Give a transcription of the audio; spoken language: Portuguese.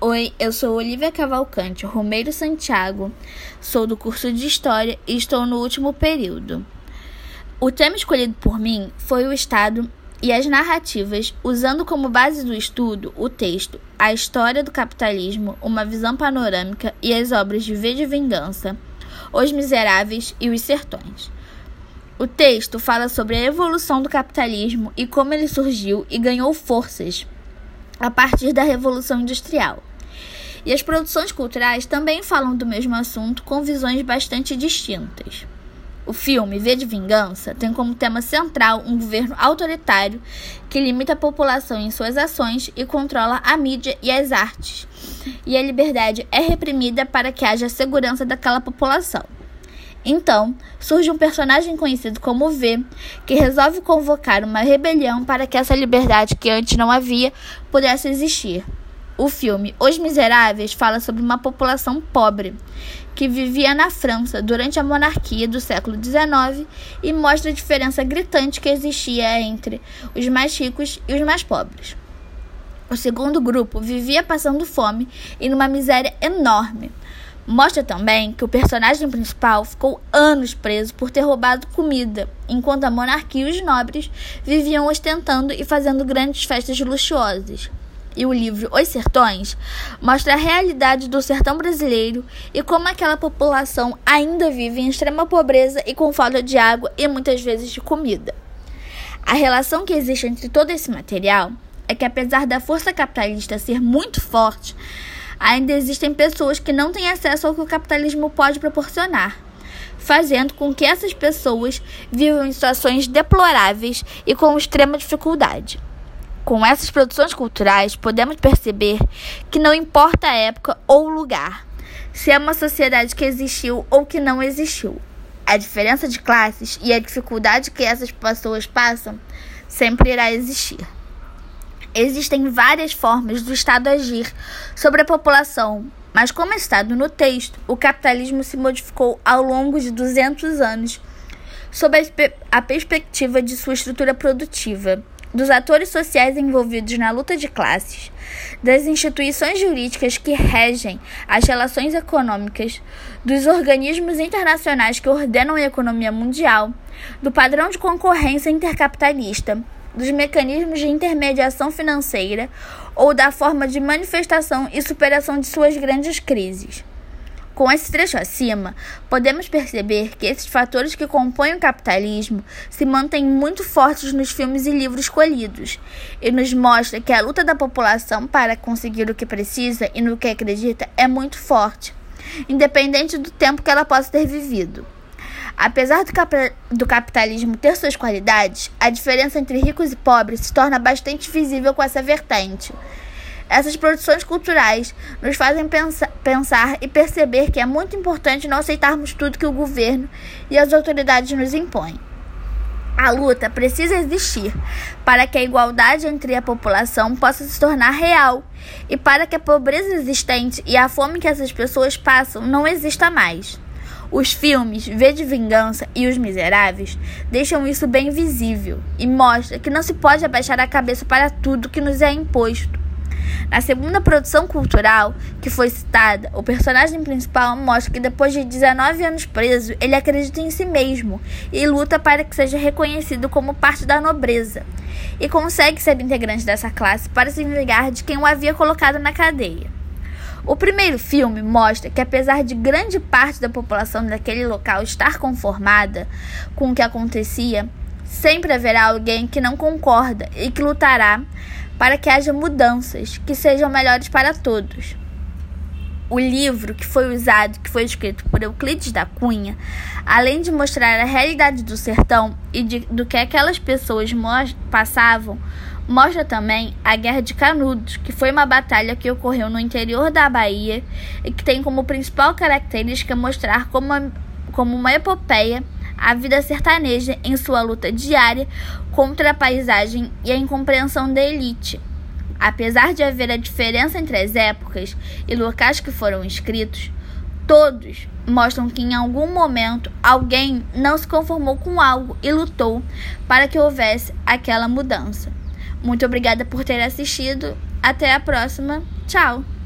Oi, eu sou Olivia Cavalcante Romeiro Santiago, sou do curso de História e estou no último período. O tema escolhido por mim foi o Estado e as narrativas, usando como base do estudo o texto A História do Capitalismo, uma visão panorâmica e as obras de V de Vingança, Os Miseráveis e Os Sertões. O texto fala sobre a evolução do capitalismo e como ele surgiu e ganhou forças a partir da Revolução Industrial. E as produções culturais também falam do mesmo assunto com visões bastante distintas. O filme V de Vingança tem como tema central um governo autoritário que limita a população em suas ações e controla a mídia e as artes. E a liberdade é reprimida para que haja segurança daquela população. Então, surge um personagem conhecido como V, que resolve convocar uma rebelião para que essa liberdade que antes não havia pudesse existir. O filme Os Miseráveis fala sobre uma população pobre que vivia na França durante a monarquia do século XIX e mostra a diferença gritante que existia entre os mais ricos e os mais pobres. O segundo grupo vivia passando fome e numa miséria enorme. Mostra também que o personagem principal ficou anos preso por ter roubado comida, enquanto a monarquia e os nobres viviam ostentando e fazendo grandes festas luxuosas e o livro Os Sertões mostra a realidade do sertão brasileiro e como aquela população ainda vive em extrema pobreza e com falta de água e muitas vezes de comida. A relação que existe entre todo esse material é que, apesar da força capitalista ser muito forte, ainda existem pessoas que não têm acesso ao que o capitalismo pode proporcionar, fazendo com que essas pessoas vivam em situações deploráveis e com extrema dificuldade. Com essas produções culturais, podemos perceber que não importa a época ou o lugar, se é uma sociedade que existiu ou que não existiu. A diferença de classes e a dificuldade que essas pessoas passam sempre irá existir. Existem várias formas do Estado agir sobre a população, mas como estado no texto, o capitalismo se modificou ao longo de 200 anos sob a perspectiva de sua estrutura produtiva dos atores sociais envolvidos na luta de classes, das instituições jurídicas que regem as relações econômicas, dos organismos internacionais que ordenam a economia mundial, do padrão de concorrência intercapitalista, dos mecanismos de intermediação financeira ou da forma de manifestação e superação de suas grandes crises. Com esse trecho acima, podemos perceber que esses fatores que compõem o capitalismo se mantêm muito fortes nos filmes e livros escolhidos, e nos mostra que a luta da população para conseguir o que precisa e no que acredita é muito forte, independente do tempo que ela possa ter vivido. Apesar do, cap do, capitalismo ter suas qualidades, a diferença entre ricos e pobres se torna bastante visível com essa vertente. Essas produções culturais nos fazem pensa pensar e perceber que é muito importante não aceitarmos tudo que o governo e as autoridades nos impõem. A luta precisa existir para que a igualdade entre a população possa se tornar real e para que a pobreza existente e a fome que essas pessoas passam não exista mais. Os filmes V de Vingança e Os Miseráveis deixam isso bem visível e mostra que não se pode abaixar a cabeça para tudo que nos é imposto na segunda produção cultural que foi citada, o personagem principal mostra que depois de 19 anos preso, ele acredita em si mesmo e luta para que seja reconhecido como parte da nobreza, e consegue ser integrante dessa classe para se vingar de quem o havia colocado na cadeia. O primeiro filme mostra que, apesar de grande parte da população daquele local estar conformada com o que acontecia, sempre haverá alguém que não concorda e que lutará para que haja mudanças que sejam melhores para todos. O livro que foi usado, que foi escrito por Euclides da Cunha, além de mostrar a realidade do sertão e de, do que aquelas pessoas passavam, mostra também a Guerra de Canudos, que foi uma batalha que ocorreu no interior da Bahia e que tem como principal característica mostrar como, como uma epopeia a vida sertaneja em sua luta diária contra a paisagem e a incompreensão da elite. Apesar de haver a diferença entre as épocas e locais que foram escritos, todos mostram que em algum momento alguém não se conformou com algo e lutou para que houvesse aquela mudança. Muito obrigada por ter assistido. Até a próxima. Tchau!